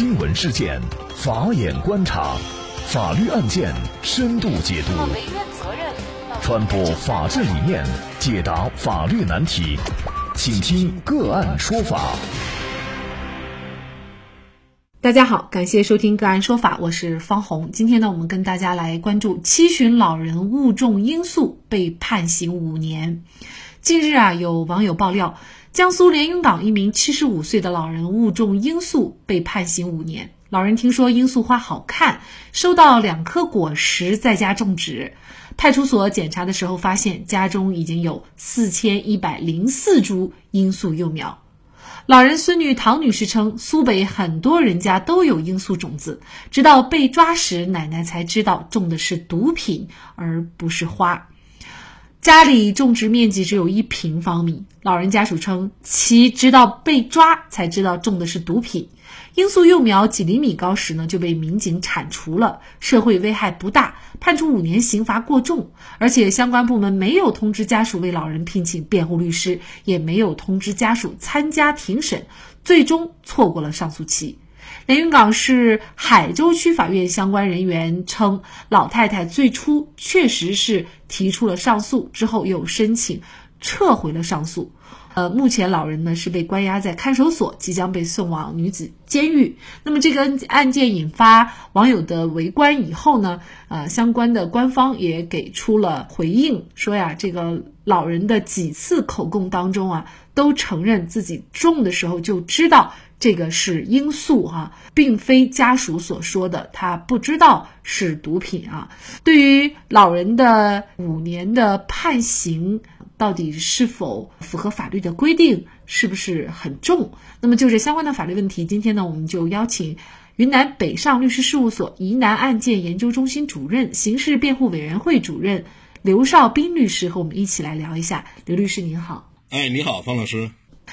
新闻事件，法眼观察，法律案件深度解读，传播法治理念，解答法律难题，请听个案说法。大家好，感谢收听个案说法，我是方红。今天呢，我们跟大家来关注七旬老人误中罂粟被判刑五年。近日啊，有网友爆料。江苏连云港一名七十五岁的老人误种罂粟，被判刑五年。老人听说罂粟花好看，收到两颗果实，在家种植。派出所检查的时候，发现家中已经有四千一百零四株罂粟幼苗。老人孙女唐女士称，苏北很多人家都有罂粟种子，直到被抓时，奶奶才知道种的是毒品，而不是花。家里种植面积只有一平方米，老人家属称，其直到被抓才知道种的是毒品。罂粟幼苗几厘米高时呢，就被民警铲除了，社会危害不大，判处五年，刑罚过重。而且相关部门没有通知家属为老人聘请辩护律师，也没有通知家属参加庭审，最终错过了上诉期。连云港市海州区法院相关人员称，老太太最初确实是提出了上诉，之后又申请撤回了上诉。呃，目前老人呢是被关押在看守所，即将被送往女子监狱。那么这个案件引发网友的围观以后呢，呃，相关的官方也给出了回应，说呀，这个老人的几次口供当中啊，都承认自己种的时候就知道。这个是罂粟哈，并非家属所说的他不知道是毒品啊。对于老人的五年的判刑，到底是否符合法律的规定，是不是很重？那么就这相关的法律问题，今天呢，我们就邀请云南北上律师事务所疑难案件研究中心主任、刑事辩护委员会主任刘少斌律师和我们一起来聊一下。刘律师您好，哎，你好，方老师。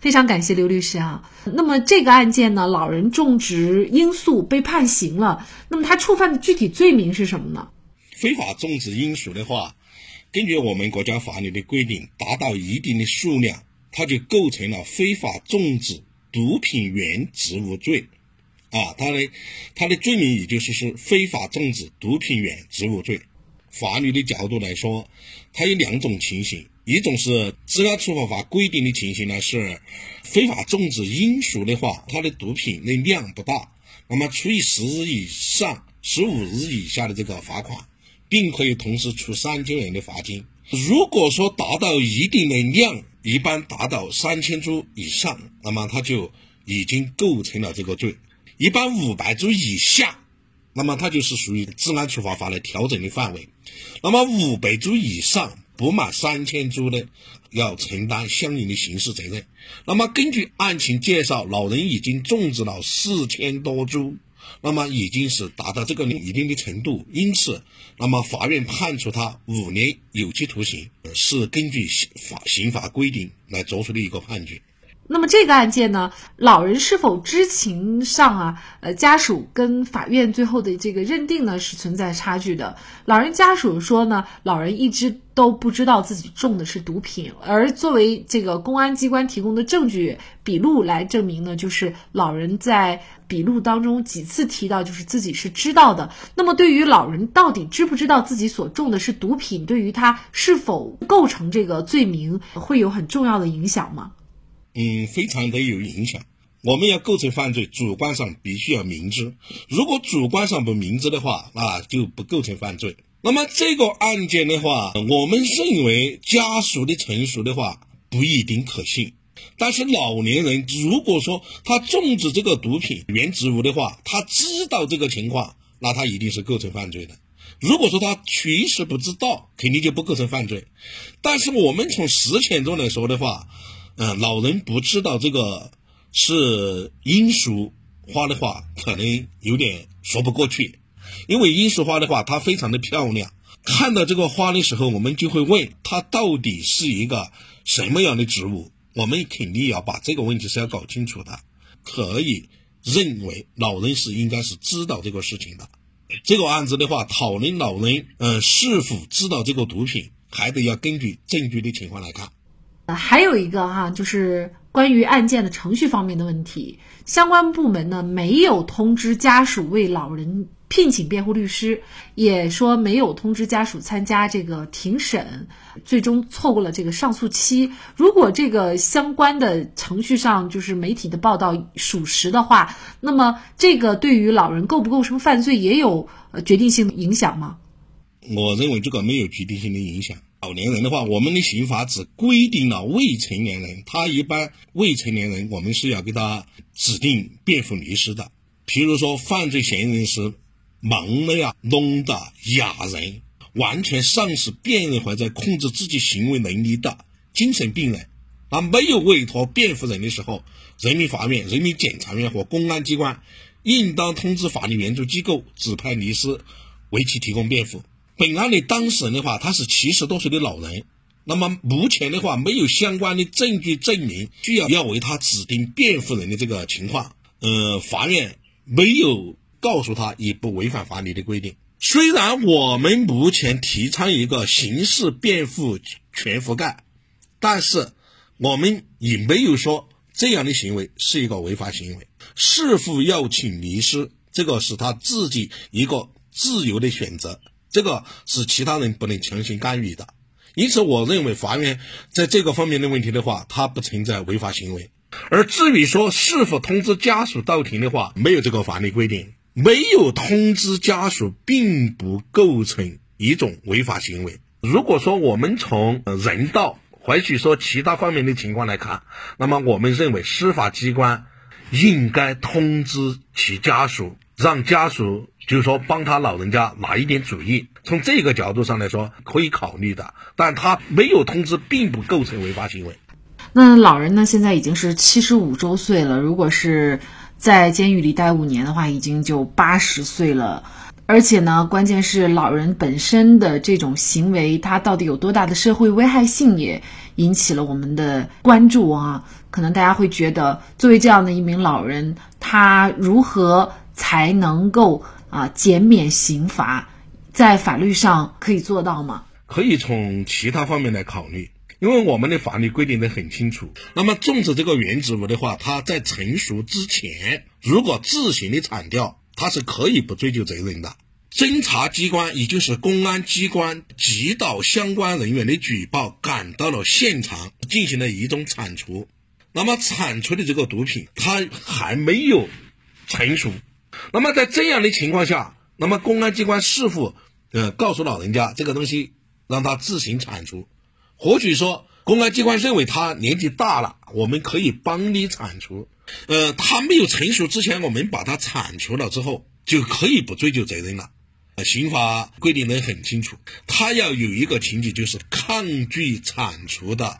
非常感谢刘律师啊。那么这个案件呢，老人种植罂粟被判刑了。那么他触犯的具体罪名是什么呢？非法种植罂粟的话，根据我们国家法律的规定，达到一定的数量，它就构成了非法种植毒品原植物罪。啊，它的它的罪名也就是是非法种植毒品原植物罪。法律的角度来说，它有两种情形。一种是《治安处罚法》规定的情形呢，是非法种植罂粟的话，它的毒品的量不大，那么处以十日以上十五日以下的这个罚款，并可以同时处三千元的罚金。如果说达到一定的量，一般达到三千株以上，那么它就已经构成了这个罪；一般五百株以下，那么它就是属于《治安处罚法》的调整的范围；那么五百株以上。不满三千株的，要承担相应的刑事责任。那么根据案情介绍，老人已经种植了四千多株，那么已经是达到这个一定的程度，因此，那么法院判处他五年有期徒刑，是根据法刑法规定来作出的一个判决。那么这个案件呢，老人是否知情上啊，呃，家属跟法院最后的这个认定呢是存在差距的。老人家属说呢，老人一直都不知道自己中的是毒品，而作为这个公安机关提供的证据笔录来证明呢，就是老人在笔录当中几次提到，就是自己是知道的。那么对于老人到底知不知道自己所中的是毒品，对于他是否构成这个罪名，会有很重要的影响吗？嗯，非常的有影响。我们要构成犯罪，主观上必须要明知。如果主观上不明知的话，那就不构成犯罪。那么这个案件的话，我们认为家属的陈述的话不一定可信。但是老年人如果说他种植这个毒品原植物的话，他知道这个情况，那他一定是构成犯罪的。如果说他确实不知道，肯定就不构成犯罪。但是我们从实践中来说的话，嗯，老人不知道这个是罂粟花的话，可能有点说不过去。因为罂粟花的话，它非常的漂亮。看到这个花的时候，我们就会问它到底是一个什么样的植物。我们肯定要把这个问题是要搞清楚的。可以认为老人是应该是知道这个事情的。这个案子的话，讨论老人嗯是否知道这个毒品，还得要根据证据的情况来看。还有一个哈，就是关于案件的程序方面的问题，相关部门呢没有通知家属为老人。聘请辩护律师，也说没有通知家属参加这个庭审，最终错过了这个上诉期。如果这个相关的程序上就是媒体的报道属实的话，那么这个对于老人构不构成犯罪也有决定性影响吗？我认为这个没有决定性的影响。老年人的话，我们的刑法只规定了未成年人，他一般未成年人我们是要给他指定辩护律师的。譬如说，犯罪嫌疑人是。盲的呀，聋的、哑人，完全丧失辨认或者控制自己行为能力的精神病人，啊，没有委托辩护人的时候，人民法院、人民检察院和公安机关应当通知法律援助机构指派律师为其提供辩护。本案的当事人的话，他是七十多岁的老人，那么目前的话没有相关的证据证明需要要为他指定辩护人的这个情况，呃，法院没有。告诉他也不违反法律的规定。虽然我们目前提倡一个刑事辩护全覆盖，但是我们也没有说这样的行为是一个违法行为。是否要请律师，这个是他自己一个自由的选择，这个是其他人不能强行干预的。因此，我认为法院在这个方面的问题的话，它不存在违法行为。而至于说是否通知家属到庭的话，没有这个法律规定。没有通知家属，并不构成一种违法行为。如果说我们从人道或许说其他方面的情况来看，那么我们认为司法机关应该通知其家属，让家属就是说帮他老人家拿一点主意。从这个角度上来说，可以考虑的。但他没有通知，并不构成违法行为。那老人呢？现在已经是七十五周岁了。如果是在监狱里待五年的话，已经就八十岁了，而且呢，关键是老人本身的这种行为，他到底有多大的社会危害性，也引起了我们的关注啊。可能大家会觉得，作为这样的一名老人，他如何才能够啊减免刑罚，在法律上可以做到吗？可以从其他方面来考虑。因为我们的法律规定的很清楚，那么种植这个原植物的话，它在成熟之前，如果自行的铲掉，它是可以不追究责任的。侦查机关也就是公安机关接到相关人员的举报，赶到了现场进行了一种铲除，那么铲除的这个毒品它还没有成熟，那么在这样的情况下，那么公安机关是否呃告诉老人家这个东西让他自行铲除？或许说，公安机关认为他年纪大了，我们可以帮你铲除。呃，他没有成熟之前，我们把他铲除了之后，就可以不追究责任了。刑法规定的很清楚，他要有一个情节就是抗拒铲除的，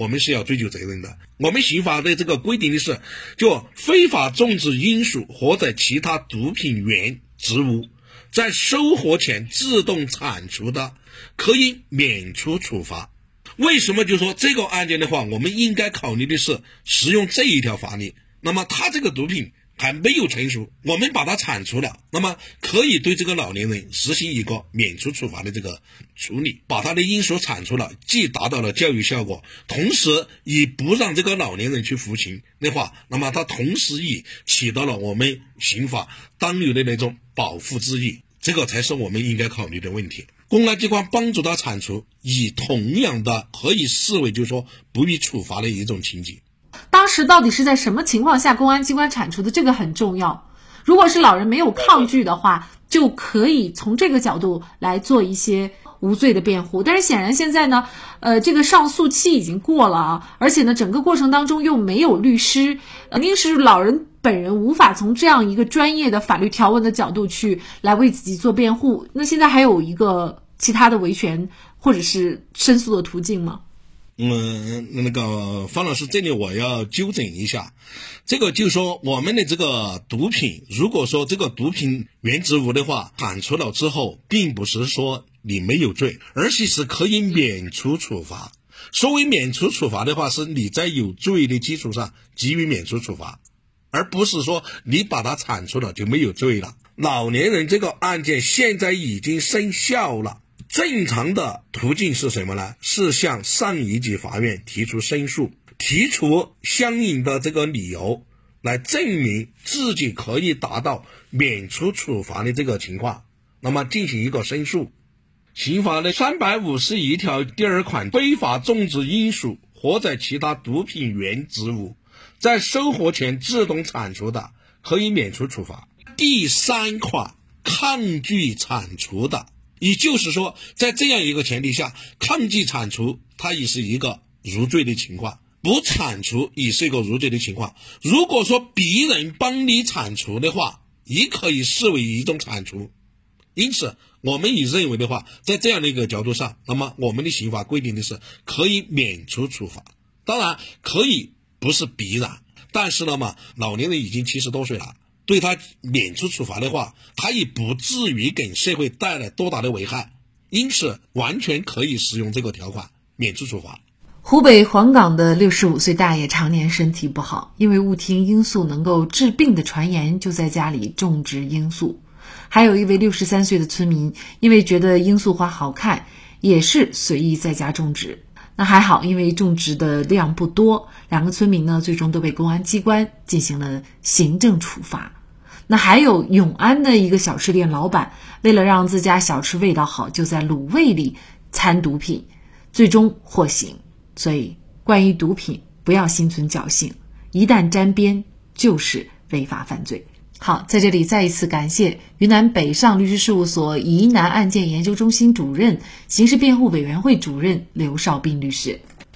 我们是要追究责任的。我们刑法的这个规定的是，就非法种植罂粟或者其他毒品原植物，在收获前自动铲除的，可以免除处罚。为什么就说这个案件的话，我们应该考虑的是使用这一条法律？那么他这个毒品还没有成熟，我们把它铲除了，那么可以对这个老年人实行一个免除处罚的这个处理，把他的因素铲除了，既达到了教育效果，同时也不让这个老年人去服刑的话，那么他同时也起到了我们刑法当有的那种保护之意，这个才是我们应该考虑的问题。公安机关帮助他铲除，以同样的可以视为就是说不予处罚的一种情节。当时到底是在什么情况下公安机关铲除的？这个很重要。如果是老人没有抗拒的话，就可以从这个角度来做一些无罪的辩护。但是显然现在呢，呃，这个上诉期已经过了啊，而且呢，整个过程当中又没有律师，肯定是老人。本人无法从这样一个专业的法律条文的角度去来为自己做辩护。那现在还有一个其他的维权或者是申诉的途径吗？嗯，那个方老师，这里我要纠正一下，这个就是说我们的这个毒品，如果说这个毒品原植物的话，铲除了之后，并不是说你没有罪，而且是可以免除处罚。所谓免除处罚的话，是你在有罪的基础上给予免除处罚。而不是说你把它铲除了就没有罪了。老年人这个案件现在已经生效了，正常的途径是什么呢？是向上一级法院提出申诉，提出相应的这个理由来证明自己可以达到免除处罚的这个情况，那么进行一个申诉。刑法的三百五十一条第二款，非法种植罂粟或者其他毒品原植物，在收获前自动铲除的，可以免除处罚。第三款，抗拒铲除的，也就是说，在这样一个前提下，抗拒铲除，它也是一个入罪的情况；不铲除也是一个入罪的情况。如果说别人帮你铲除的话，也可以视为一种铲除。因此，我们也认为的话，在这样的一个角度上，那么我们的刑法规定的是可以免除处罚。当然，可以不是必然，但是呢嘛，老年人已经七十多岁了，对他免除处罚的话，他也不至于给社会带来多大的危害。因此，完全可以使用这个条款免除处罚。湖北黄冈的六十五岁大爷常年身体不好，因为误听罂粟能够治病的传言，就在家里种植罂粟。还有一位六十三岁的村民，因为觉得罂粟花好看，也是随意在家种植。那还好，因为种植的量不多，两个村民呢最终都被公安机关进行了行政处罚。那还有永安的一个小吃店老板，为了让自家小吃味道好，就在卤味里掺毒品，最终获刑。所以，关于毒品，不要心存侥幸，一旦沾边就是违法犯罪。好，在这里再一次感谢云南北上律师事务所疑难案件研究中心主任、刑事辩护委员会主任刘少斌律师。